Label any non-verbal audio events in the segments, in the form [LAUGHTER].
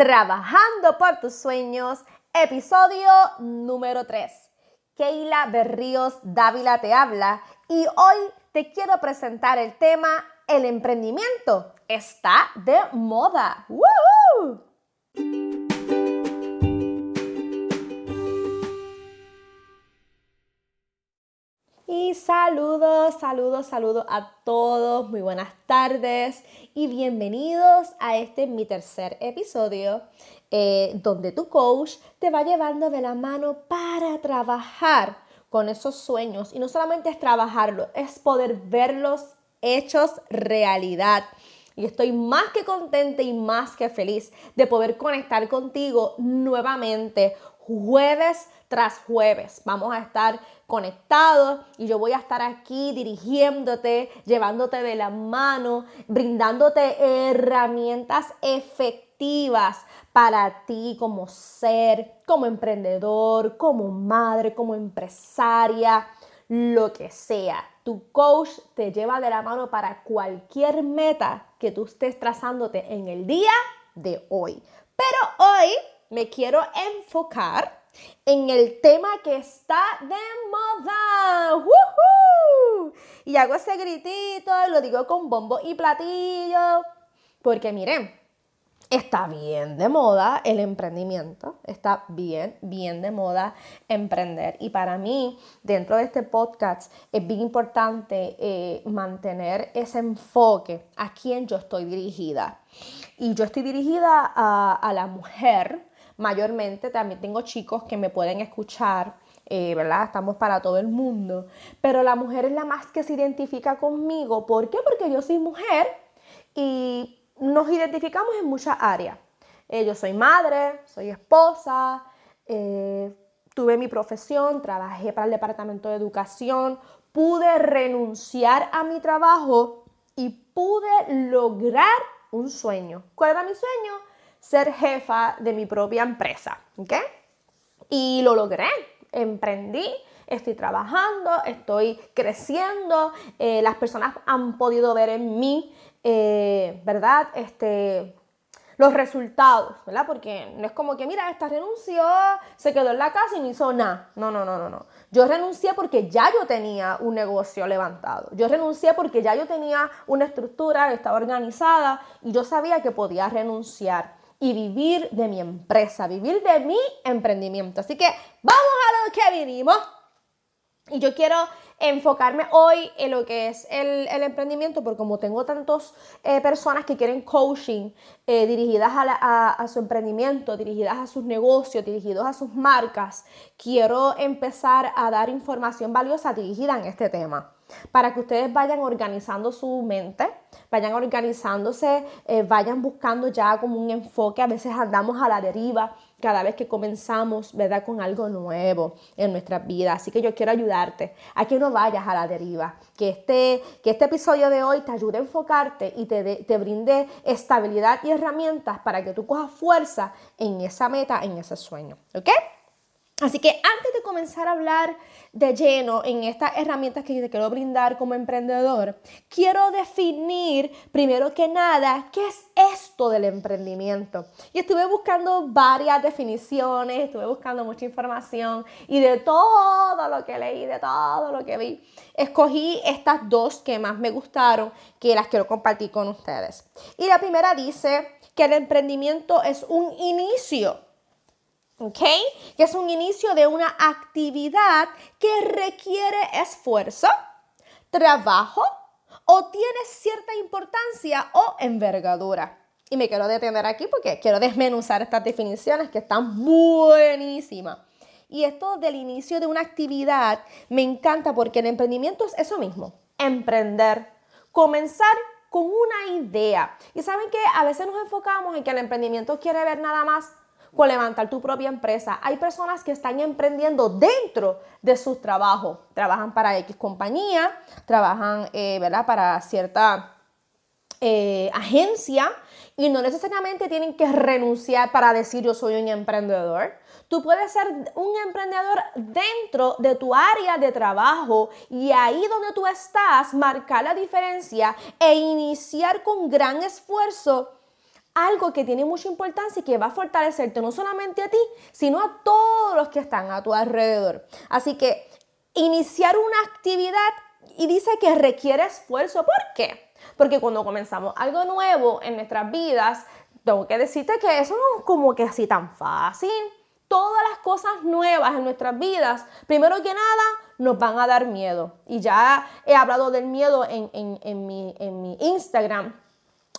Trabajando por tus sueños, episodio número 3. Keila Berríos Dávila te habla y hoy te quiero presentar el tema El emprendimiento está de moda. Y saludos, saludos, saludos a todos, muy buenas tardes y bienvenidos a este mi tercer episodio eh, donde tu coach te va llevando de la mano para trabajar con esos sueños y no solamente es trabajarlo, es poder verlos hechos realidad. Y estoy más que contenta y más que feliz de poder conectar contigo nuevamente jueves tras jueves. Vamos a estar conectados y yo voy a estar aquí dirigiéndote, llevándote de la mano, brindándote herramientas efectivas para ti como ser, como emprendedor, como madre, como empresaria, lo que sea. Tu coach te lleva de la mano para cualquier meta que tú estés trazándote en el día de hoy. Pero hoy me quiero enfocar en el tema que está de moda. Y hago ese gritito, lo digo con bombo y platillo, porque miren, está bien de moda el emprendimiento, está bien, bien de moda emprender. Y para mí, dentro de este podcast, es bien importante eh, mantener ese enfoque a quien yo estoy dirigida. Y yo estoy dirigida a la mujer mayormente. También tengo chicos que me pueden escuchar, eh, ¿verdad? Estamos para todo el mundo. Pero la mujer es la más que se identifica conmigo. ¿Por qué? Porque yo soy mujer y nos identificamos en muchas áreas. Eh, yo soy madre, soy esposa, eh, tuve mi profesión, trabajé para el departamento de educación, pude renunciar a mi trabajo y pude lograr un sueño. ¿Cuál era mi sueño? Ser jefa de mi propia empresa, ¿ok? Y lo logré, emprendí, estoy trabajando, estoy creciendo, eh, las personas han podido ver en mí, eh, ¿verdad? Este, los resultados, ¿verdad? Porque no es como que, mira, esta renunció, se quedó en la casa y no hizo nada. No, no, no, no, no. Yo renuncié porque ya yo tenía un negocio levantado. Yo renuncié porque ya yo tenía una estructura, estaba organizada y yo sabía que podía renunciar y vivir de mi empresa, vivir de mi emprendimiento. Así que vamos a lo que vinimos. Y yo quiero enfocarme hoy en lo que es el, emprendimiento, porque como tengo tantas eh, personas que quieren coaching eh, dirigidas a, su emprendimiento, dirigidas a sus negocios, dirigidos a sus marcas, quiero empezar a dar información valiosa dirigida en este tema para que ustedes vayan organizando su mente, vayan organizándose, eh, vayan buscando ya como un enfoque. A veces andamos a la deriva cada vez que comenzamos, ¿verdad? Con algo nuevo en nuestra vida. Así que yo quiero ayudarte a que no vayas a la deriva, que este, que este episodio de hoy te ayude a enfocarte y te, te brinde estabilidad y herramientas para que tú cojas fuerza en esa meta, en ese sueño. ¿Ok? Así que antes de comenzar a hablar de lleno en estas herramientas que te quiero brindar como emprendedor, quiero definir primero que nada qué es esto del emprendimiento. Y estuve buscando varias definiciones, estuve buscando mucha información y de todo lo que leí, de todo lo que vi, escogí estas dos que más me gustaron que las quiero compartir con ustedes. Y la primera dice que el emprendimiento es un inicio ¿ok? Que es un inicio de una actividad que requiere esfuerzo, trabajo o tiene cierta importancia o envergadura. Y me quiero detener aquí porque quiero desmenuzar estas definiciones que están buenísimas. Y esto del inicio de una actividad me encanta porque el emprendimiento es eso mismo, emprender, comenzar con una idea. Y saben que a veces nos enfocamos en que el emprendimiento quiere ver nada más con levantar tu propia empresa. Hay personas que están emprendiendo dentro de sus trabajos. Trabajan para X compañía, trabajan eh, ¿verdad? para cierta eh, agencia y no necesariamente tienen que renunciar para decir yo soy un emprendedor. Tú puedes ser un emprendedor dentro de tu área de trabajo y ahí donde tú estás, marcar la diferencia e iniciar con gran esfuerzo algo que tiene mucha importancia y que va a fortalecerte no solamente a ti, sino a todos los que están a tu alrededor. Así que iniciar una actividad y dice que requiere esfuerzo. ¿Por qué? Porque cuando comenzamos algo nuevo en nuestras vidas, tengo que decirte que eso no es como que así tan fácil. Todas las cosas nuevas en nuestras vidas, primero que nada, nos van a dar miedo. Y ya he hablado del miedo en, en, mi, en mi Instagram.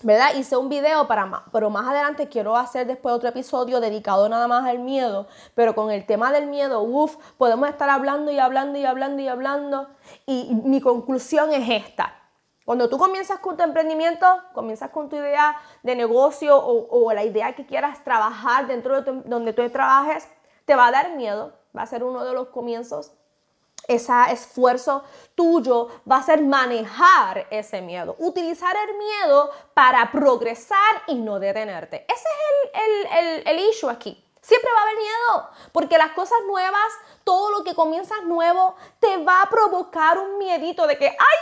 ¿Verdad? Hice un video para más, pero más adelante quiero hacer después otro episodio dedicado nada más al miedo, pero con el tema del miedo, uff, podemos estar hablando y hablando y hablando y hablando. Y mi conclusión es esta. Cuando tú comienzas con tu emprendimiento, comienzas con tu idea de negocio o, la idea que quieras trabajar dentro de donde tú trabajes, te va a dar miedo, va a ser uno de los comienzos ese esfuerzo tuyo va a ser manejar ese miedo, utilizar el miedo para progresar y no detenerte. Ese es el, el, issue aquí. Siempre va a haber miedo, porque las cosas nuevas, todo lo que comienzas nuevo, te va a provocar un miedito de que, ay,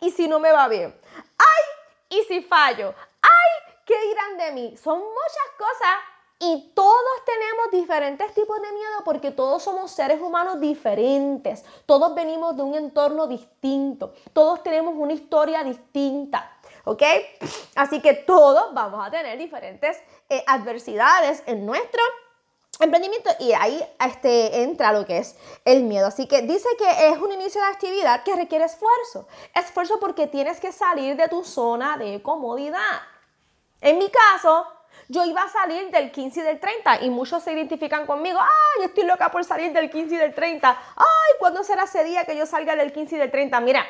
¿y si no me va bien? ¡Ay! ¿Y si fallo? ¡Ay! ¿Qué dirán de mí? Son muchas cosas y todos tenemos diferentes tipos de miedo porque todos somos seres humanos diferentes. Todos venimos de un entorno distinto. Todos tenemos una historia distinta. ¿Ok? Así que todos vamos a tener diferentes eh, adversidades en nuestro emprendimiento y ahí este, entra lo que es el miedo. Así que dice que es un inicio de actividad que requiere esfuerzo. Esfuerzo porque tienes que salir de tu zona de comodidad. En mi caso, yo iba a salir del 15 y del 30 y muchos se identifican conmigo, ay, estoy loca por salir del 15 y del 30, ay, ¿cuándo será ese día que yo salga del 15 y del 30? Mira,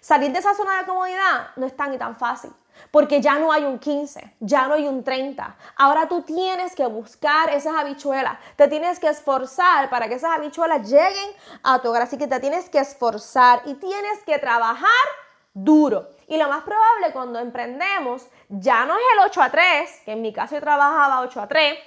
salir de esa zona de comodidad no es tan y tan fácil. Porque ya no hay un 15, ya no hay un 30. Ahora tú tienes que buscar esas habichuelas. Te tienes que esforzar para que esas habichuelas lleguen a tu hogar. Así que te tienes que esforzar y tienes que trabajar duro. Y lo más probable cuando emprendemos ya no es el 8 a 3, que en mi caso yo trabajaba 8 a 3,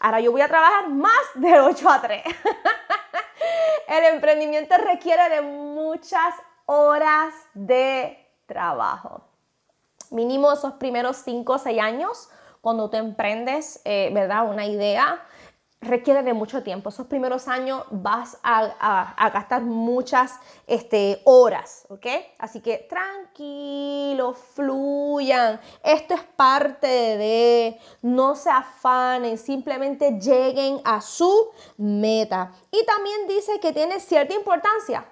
ahora yo voy a trabajar más del 8 a 3. [LAUGHS] el emprendimiento requiere de muchas horas de trabajo. Mínimo esos primeros 5 o 6 años cuando tú emprendes, eh, ¿verdad? Una idea, requiere de mucho tiempo. Esos primeros años vas a, gastar muchas este, horas, ¿ok? Así que tranquilo, fluyan. Esto es parte de, no se afanen, simplemente lleguen a su meta. Y también dice que tiene cierta importancia.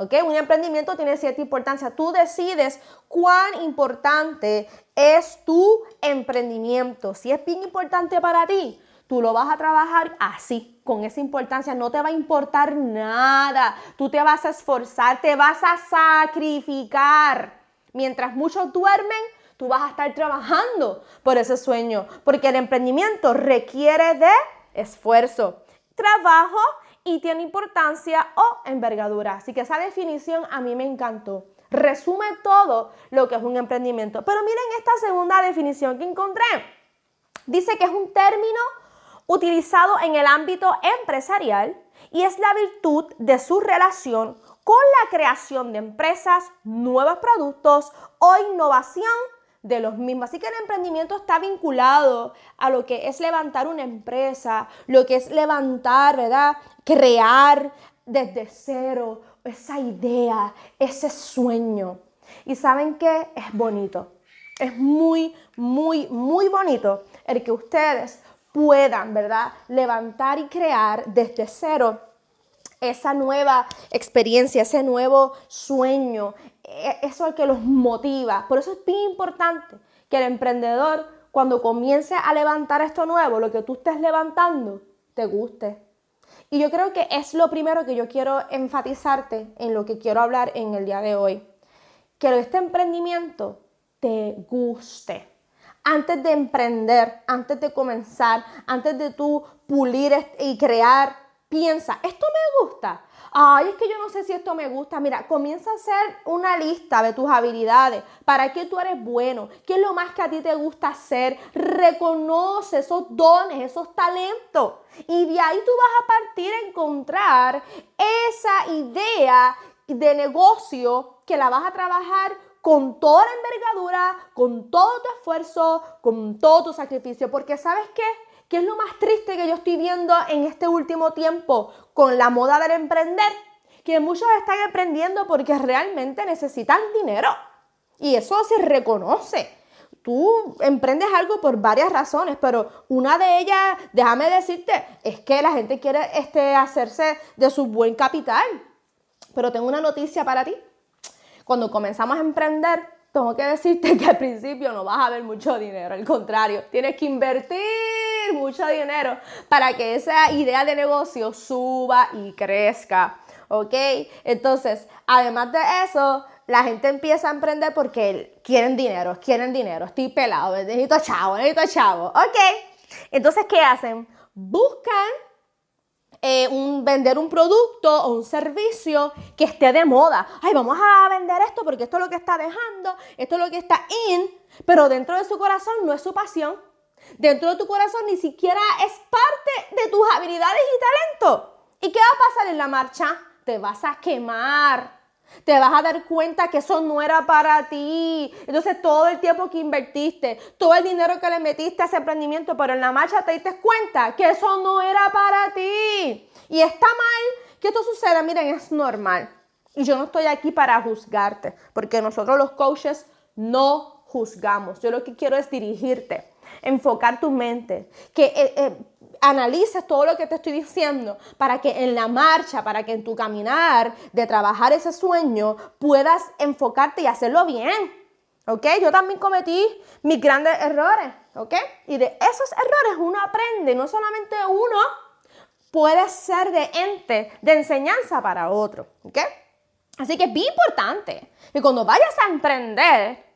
¿Ok? Un emprendimiento tiene cierta importancia. Tú decides cuán importante es tu emprendimiento. Si es bien importante para ti, Tú lo vas a trabajar así, con esa importancia. No te va a importar nada. Tú te vas a esforzar, te vas a sacrificar. Mientras muchos duermen, tú vas a estar trabajando por ese sueño. Porque el emprendimiento requiere de esfuerzo, trabajo y tiene importancia o envergadura. Así que esa definición a mí me encantó. Resume todo lo que es un emprendimiento. Pero miren esta segunda definición que encontré. Dice que es un término utilizado en el ámbito empresarial y es la virtud de su relación con la creación de empresas, nuevos productos o innovación de los mismos. Así que el emprendimiento está vinculado a lo que es levantar una empresa, lo que es levantar, ¿verdad? Crear desde cero esa idea, ese sueño. Y saben que es bonito. Es muy, muy, muy bonito el que ustedes puedan, ¿verdad? Levantar y crear desde cero esa nueva experiencia, ese nuevo sueño, e, eso es que los motiva. Por eso es bien importante que el emprendedor, cuando comience a levantar esto nuevo, lo que tú estés levantando, te guste. Y yo creo que es lo primero que yo quiero enfatizarte en lo que quiero hablar en el día de hoy. Que este emprendimiento te guste antes de emprender, antes de comenzar, antes de tú pulir y crear, piensa, ¿esto me gusta? Ay, es que yo no sé si esto me gusta. Mira, comienza a hacer una lista de tus habilidades, para qué tú eres bueno, qué es lo más que a ti te gusta hacer. Reconoce esos dones, esos talentos. Y de ahí tú vas a partir a encontrar esa idea de negocio que la vas a trabajar con toda la envergadura, con todo tu esfuerzo, con todo tu sacrificio, porque ¿sabes qué? ¿Qué es lo más triste que yo estoy viendo en este último tiempo con la moda del emprender? Que muchos están emprendiendo porque realmente necesitan dinero. Y eso se reconoce tú emprendes algo por varias razones, pero una de ellas, déjame decirte, es que la gente quiere este, hacerse de su buen capital. Pero tengo una noticia para ti. Cuando comenzamos a emprender, tengo que decirte que al principio no vas a ver mucho dinero, al contrario, tienes que invertir mucho dinero para que esa idea de negocio suba y crezca. ¿Ok? Entonces, además de eso, la gente empieza a emprender porque quieren dinero, quieren dinero, estoy pelado, necesito chavo, necesito chavo. Ok, entonces, ¿qué hacen? Buscan eh, un, vender un producto o un servicio que esté de moda. Ay, vamos a vender esto porque esto es lo que está dejando, esto es lo que está in, pero dentro de su corazón no es su pasión. Dentro de tu corazón ni siquiera es parte de tus habilidades y talento. ¿Y qué va a pasar en la marcha? Te vas a quemar te vas a dar cuenta que eso no era para ti. Entonces todo el tiempo que invertiste, todo el dinero que le metiste a ese emprendimiento, pero en la marcha te diste cuenta que eso no era para ti. Y está mal que esto suceda. Miren, es normal. Y yo no estoy aquí para juzgarte, porque nosotros los coaches no juzgamos. Yo lo que quiero es dirigirte, enfocar tu mente, que eh, eh, analices todo lo que te estoy diciendo para que en la marcha, para que en tu caminar de trabajar ese sueño puedas enfocarte y hacerlo bien. ¿Ok? Yo también cometí mis grandes errores. ¿Ok? Y de esos errores uno aprende, no solamente uno puede ser de ente, de enseñanza para otro. ¿Ok? Así que es bien importante que cuando vayas a emprender,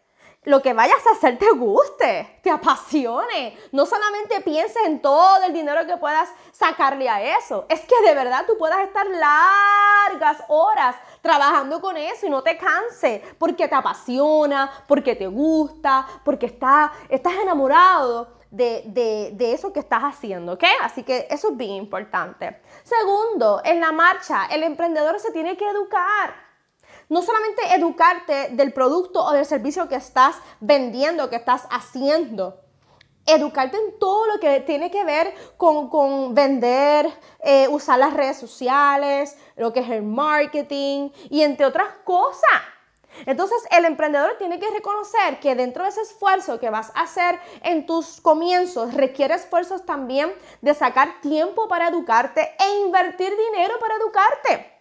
lo que vayas a hacer te guste, te apasione. No solamente pienses en todo el dinero que puedas sacarle a eso. Es que de verdad tú puedas estar largas horas trabajando con eso y no te canse porque te apasiona, porque te gusta, porque está, estás enamorado de, de, eso que estás haciendo, ¿ok? Así que eso es bien importante. Segundo, en la marcha, el emprendedor se tiene que educar no solamente educarte del producto o del servicio que estás vendiendo, que estás haciendo, educarte en todo lo que tiene que ver con, vender, eh, usar las redes sociales, lo que es el marketing y entre otras cosas. Entonces el emprendedor tiene que reconocer que dentro de ese esfuerzo que vas a hacer en tus comienzos requiere esfuerzos también de sacar tiempo para educarte e invertir dinero para educarte.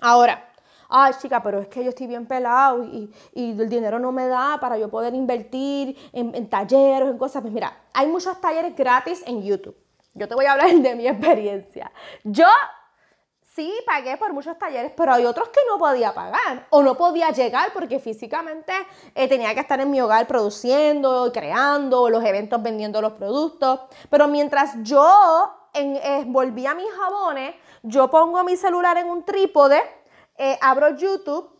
Ahora, ay chica, pero es que yo estoy bien pelado y, el dinero no me da para yo poder invertir en, talleres, en cosas. Pues mira, hay muchos talleres gratis en YouTube. Yo te voy a hablar [LAUGHS] de mi experiencia. Yo sí pagué por muchos talleres, pero hay otros que no podía pagar o no podía llegar porque físicamente eh, tenía que estar en mi hogar produciendo, creando los eventos, vendiendo los productos. Pero mientras yo envolvía mis jabones, yo pongo mi celular en un trípode eh, abro YouTube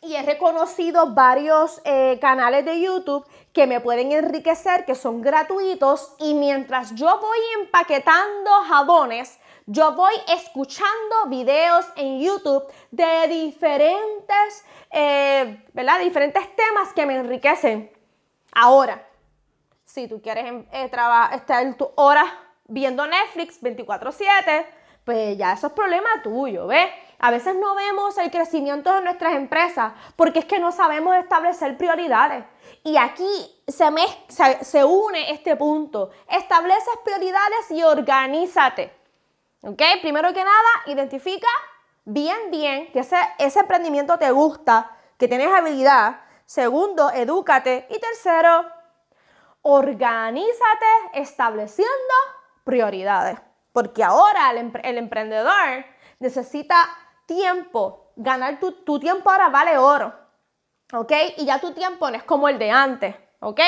y he reconocido varios eh, canales de YouTube que me pueden enriquecer, que son gratuitos y mientras yo voy empaquetando jabones, yo voy escuchando videos en YouTube de diferentes, eh, ¿verdad? diferentes temas que me enriquecen. Ahora, si tú quieres estar en tu hora viendo Netflix 24/7, pues ya eso es problema tuyo, ¿ves? A veces no vemos el crecimiento de nuestras empresas porque es que no sabemos establecer prioridades. Y aquí se, me, se, une este punto. Estableces prioridades y organízate. ¿Ok? Primero que nada, identifica bien, bien que ese, ese emprendimiento te gusta, que tienes habilidad. Segundo, edúcate. Y tercero, organízate estableciendo prioridades. Porque ahora el emprendedor necesita tiempo, ganar tu, tu tiempo ahora vale oro, ¿ok? Y ya tu tiempo no es como el de antes, ¿ok?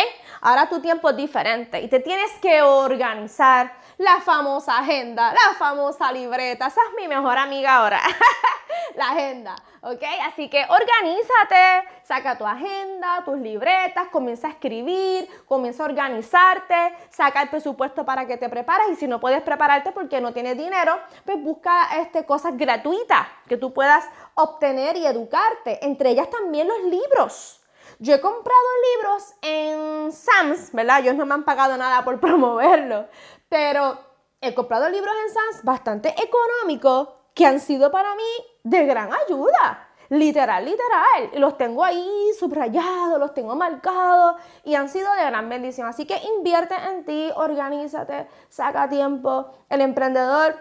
Ahora tu tiempo es diferente y te tienes que organizar la famosa agenda, la famosa libreta, esa es mi mejor amiga ahora, [LAUGHS] [LAUGHS] la agenda. ¿ok? Así que organízate, saca tu agenda, tus libretas, comienza a escribir, comienza a organizarte, saca el presupuesto para que te prepares y si no puedes prepararte porque no tienes dinero, pues busca este, cosas gratuitas que tú puedas obtener y educarte, entre ellas también los libros. Yo he comprado libros en Sams, ¿verdad? Ellos no me han pagado nada por [LAUGHS] promoverlo, pero he comprado libros en Sams bastante económicos que han sido para mí de gran ayuda. Literal, literal. Los tengo ahí subrayados, los tengo marcados y han sido de gran bendición. Así que invierte en ti, organízate, saca tiempo. El emprendedor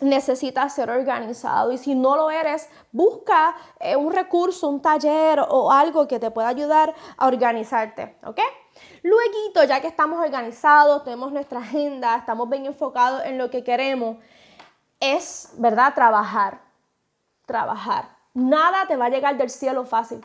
necesita ser organizado y si no lo eres, busca eh, un recurso, un taller o algo que te pueda ayudar a organizarte, ¿ok? Luego, ya que estamos organizados, tenemos nuestra agenda, estamos bien enfocados en lo que queremos, es, ¿verdad? Trabajar, trabajar. Nada te va a llegar del cielo fácil.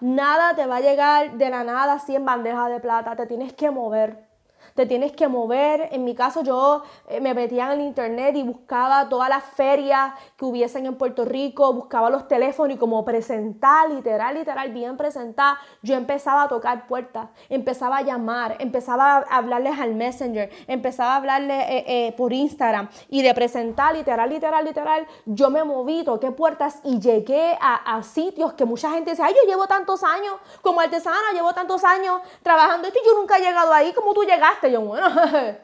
Nada te va a llegar de la nada así en bandeja de plata. Te tienes que mover te tienes que mover. En mi caso yo eh, me metía en el internet y buscaba todas las ferias que hubiesen en Puerto Rico, buscaba los teléfonos y como presentar, literal, literal, bien presentar, yo empezaba a tocar puertas, empezaba a llamar, empezaba a hablarles al Messenger, empezaba a hablarles eh, eh, por Instagram y de presentar, literal, literal, literal, yo me moví, toqué puertas y llegué a, a sitios que mucha gente dice, ay, yo llevo tantos años como artesana, llevo tantos años trabajando esto y yo nunca he llegado ahí como tú llegaste yo, bueno, [LAUGHS]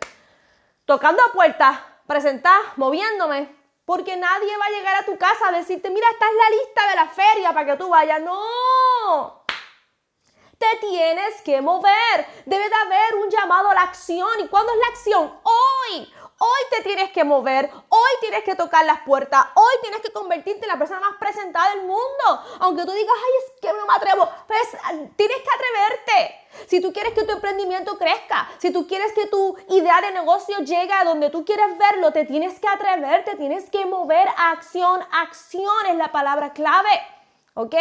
tocando a puertas, presentar, moviéndome, porque nadie va a llegar a tu casa a decirte, mira, esta es la lista de la feria para que tú vayas. No. Te tienes que mover. Debe de haber un llamado a la acción. ¿Y cuándo es la acción? Hoy. Hoy te tienes que mover, hoy tienes que tocar las puertas, hoy tienes que convertirte en la persona más presentada del mundo. Aunque tú digas, ay, es que no me atrevo, pues tienes que atreverte. Si tú quieres que tu emprendimiento crezca, si tú quieres que tu idea de negocio llegue a donde tú quieres verlo, te tienes que atreverte, tienes que mover acción. Acción es la palabra clave, ¿ok?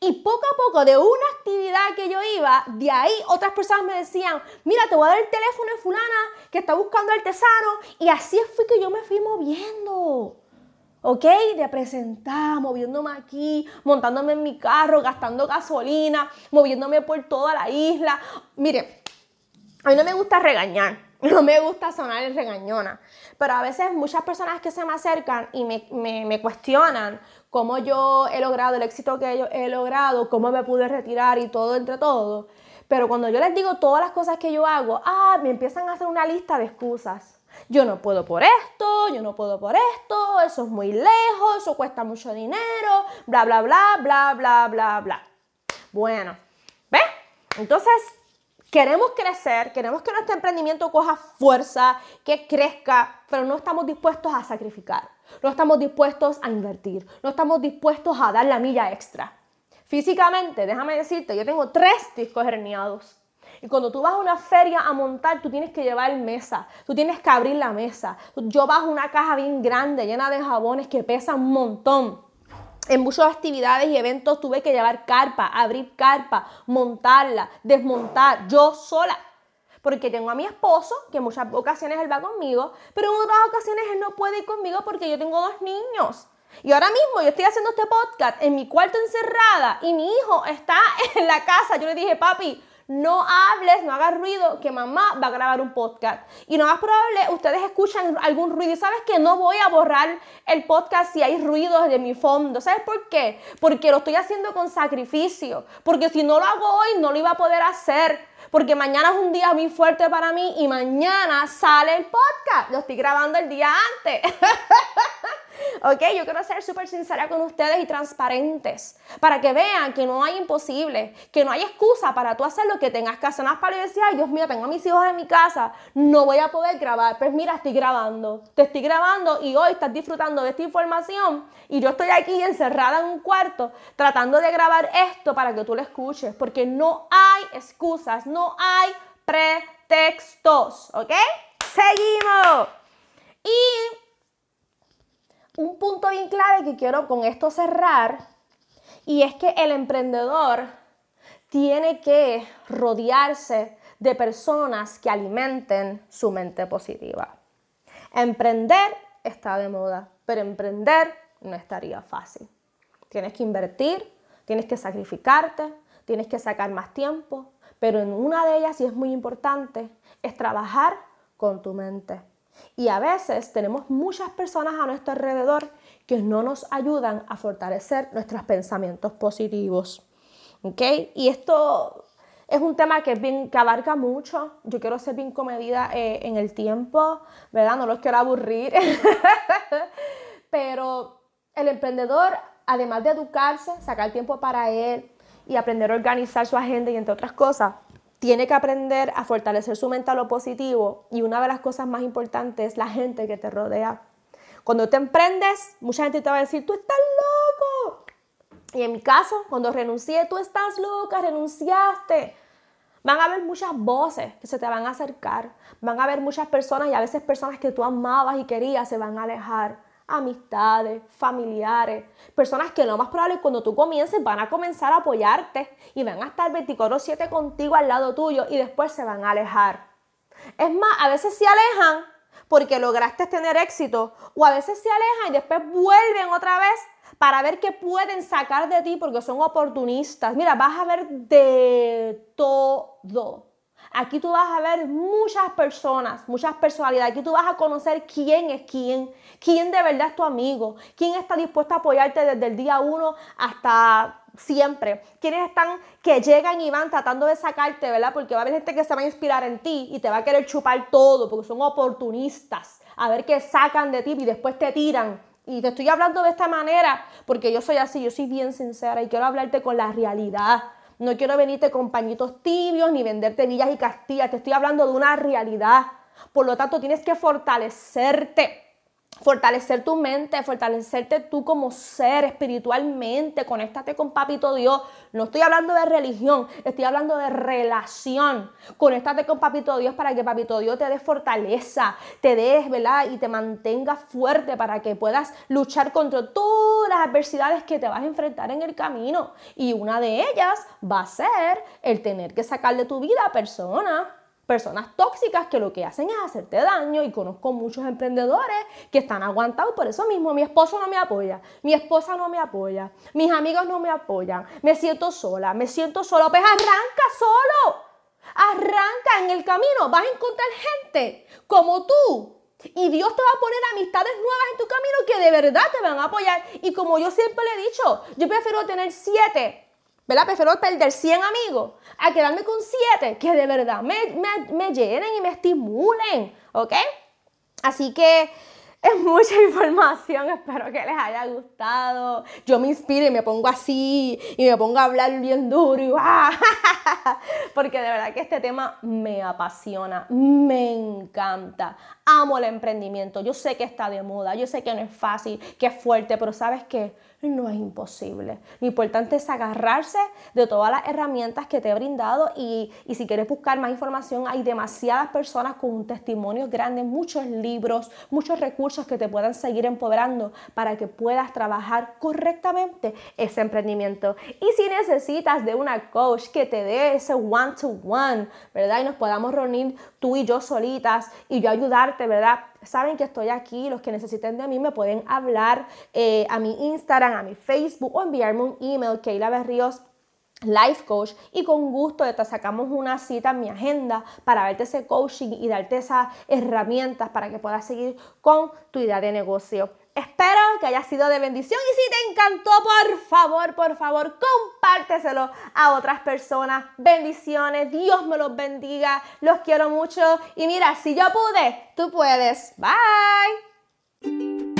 Y poco a poco de una actividad que yo iba, de ahí otras personas me decían, mira, te voy a dar el teléfono de fulana que está buscando artesano. Y así fue que yo me fui moviendo. ¿ok? De presentar, moviéndome aquí, montándome en mi carro, gastando gasolina, moviéndome por toda la isla. Mire, a mí no me gusta regañar, [LAUGHS] no me gusta sonar regañona, pero a veces muchas personas que se me acercan y me, me cuestionan cómo yo he logrado el éxito que yo he logrado, cómo me pude retirar y todo entre todo. Pero cuando yo les digo todas las cosas que yo hago, ah, me empiezan a hacer una lista de excusas. Yo no puedo por esto, yo no puedo por esto, eso es muy lejos, eso cuesta mucho dinero, bla, bla, bla, bla, bla, bla, bla. Bueno, ¿ves? Entonces, queremos crecer, queremos que nuestro emprendimiento coja fuerza, que crezca, pero no estamos dispuestos a sacrificar. No estamos dispuestos a invertir, no estamos dispuestos a dar la milla extra. Físicamente, déjame decirte, yo tengo tres discos herniados. Y cuando tú vas a una feria a montar, tú tienes que llevar mesa, tú tienes que abrir la mesa. Yo bajo una caja bien grande, llena de jabones que pesan un montón. En muchas actividades y eventos tuve que llevar carpa, abrir carpa, montarla, desmontar, yo sola porque tengo a mi esposo, que en muchas ocasiones él va conmigo, pero en otras ocasiones él no puede ir conmigo porque yo tengo dos niños. Y ahora mismo yo estoy haciendo este podcast en mi cuarto encerrada y mi hijo está [LAUGHS] en la casa. Yo le dije, papi, no hables, no hagas ruido, que mamá va a grabar un podcast. Y no más probable, ustedes escuchan algún ruido y sabes que no voy a borrar el podcast si hay ruidos de mi fondo. ¿Sabes por qué? Porque lo estoy haciendo con sacrificio. Porque si no lo hago hoy, no lo iba a poder hacer porque mañana es un día muy fuerte para mí y mañana sale el podcast. Lo estoy grabando el día antes. [LAUGHS] ok, yo quiero ser súper sincera con ustedes y transparentes para que vean que no hay imposible, que no hay excusa para tú hacer lo que tengas que hacer. Unas para decir, ay Dios mío, tengo a mis hijos en mi casa, no voy a poder grabar. Pues mira, estoy grabando, te estoy grabando y hoy estás disfrutando de esta información y yo estoy aquí encerrada en un cuarto tratando de grabar esto para que tú lo escuches, porque no hay excusas, no hay pretextos, ¿ok? Seguimos. Y un punto bien clave que quiero con esto cerrar, y es que el emprendedor tiene que rodearse de personas que alimenten su mente positiva. Emprender está de moda, pero emprender no estaría fácil. Tienes que invertir, tienes que sacrificarte, tienes que sacar más tiempo, pero en una de ellas, y es muy importante, es trabajar con tu mente. Y a veces tenemos muchas personas a nuestro alrededor que no nos ayudan a fortalecer nuestros pensamientos positivos. ¿ok? Y esto es un tema que, bien, que abarca mucho. Yo quiero ser bien comedida eh, en el tiempo, ¿verdad? No los quiero aburrir. [LAUGHS] Pero el emprendedor, además de educarse, sacar tiempo para él y aprender a organizar su agenda y entre otras cosas, tiene que aprender a fortalecer su mente a lo positivo. Y una de las cosas más importantes es la gente que te rodea. Cuando te emprendes, mucha gente te va a decir, tú estás loco, y en mi caso, cuando renuncié, tú estás loca, renunciaste. Van a haber muchas voces que se te van a acercar. Van a haber muchas personas y a veces personas que tú amabas y querías se van a alejar. Amistades, familiares, personas que lo más probable cuando tú comiences van a comenzar a apoyarte y van a estar 24/7 contigo al lado tuyo y después se van a alejar. Es más, a veces se alejan porque lograste tener éxito o a veces se alejan y después vuelven otra vez para ver qué pueden sacar de ti porque son oportunistas. Mira, vas a ver de todo. Aquí tú vas a ver muchas personas, muchas personalidades. Aquí tú vas a conocer quién es quién, quién de verdad es tu amigo, quién está dispuesto a apoyarte desde el día uno hasta siempre. Quienes están que llegan y van tratando de sacarte, ¿verdad? Porque va a haber gente que se va a inspirar en ti y te va a querer chupar todo porque son oportunistas. A ver qué sacan de ti y después te tiran y te estoy hablando de esta manera porque yo soy así, yo soy bien sincera y quiero hablarte con la realidad. No quiero venirte con pañitos tibios ni venderte villas y castillas. Te estoy hablando de una realidad. Por lo tanto, tienes que fortalecerte fortalecer tu mente, fortalecerte tú como ser espiritualmente, conéctate con Papito Dios. No estoy hablando de religión, estoy hablando de relación. Conéctate con Papito Dios para que Papito Dios te dé fortaleza, te dé, ¿verdad? Y te mantenga fuerte para que puedas luchar contra todas las adversidades que te vas a enfrentar en el camino. Y una de ellas va a ser el tener que sacar de tu vida a personas personas tóxicas que lo que hacen es hacerte daño y conozco muchos emprendedores que están aguantados por eso mismo. Mi esposo no me apoya, mi esposa no me apoya, mis amigos no me apoyan, me siento sola, me siento solo. Pues arranca solo, arranca en el camino, vas a encontrar gente como tú. Y Dios te va a poner amistades nuevas en tu camino que de verdad te van a apoyar. Y como yo siempre le he dicho, yo prefiero tener siete ¿verdad? Prefiero perder 100 amigos a quedarme con 7 que de verdad me, me, llenen y me estimulen, ¿ok? Así que es mucha [LAUGHS] información, espero que les haya gustado. Yo me inspiro y me pongo así y me pongo a hablar bien duro y [LAUGHS] porque de verdad que este tema me apasiona, me encanta. Amo el emprendimiento. Yo sé que está de moda, yo sé que no es fácil, que es fuerte, pero ¿sabes qué? no es imposible. Lo importante es agarrarse de todas las herramientas que te he brindado y, si quieres buscar más información, hay demasiadas personas con un testimonio grande, muchos libros, muchos recursos que te puedan seguir empoderando para que puedas trabajar correctamente ese emprendimiento. Y si necesitas de una coach que te dé ese one-to-one, ¿verdad? Y nos podamos reunir tú y yo solitas y yo ayudarte, ¿verdad? saben que estoy aquí. Los que necesiten de mí me pueden hablar eh, a mi Instagram, a mi Facebook o enviarme un email, Keila Berríos life coach y con gusto te sacamos una cita en mi agenda para verte ese coaching y darte esas herramientas para que puedas seguir con tu idea de negocio. Espero que haya sido de bendición y si te encantó, por favor, por favor, compárteselo a otras personas. Bendiciones, Dios me los bendiga, los quiero mucho y mira, si yo pude, tú puedes. Bye.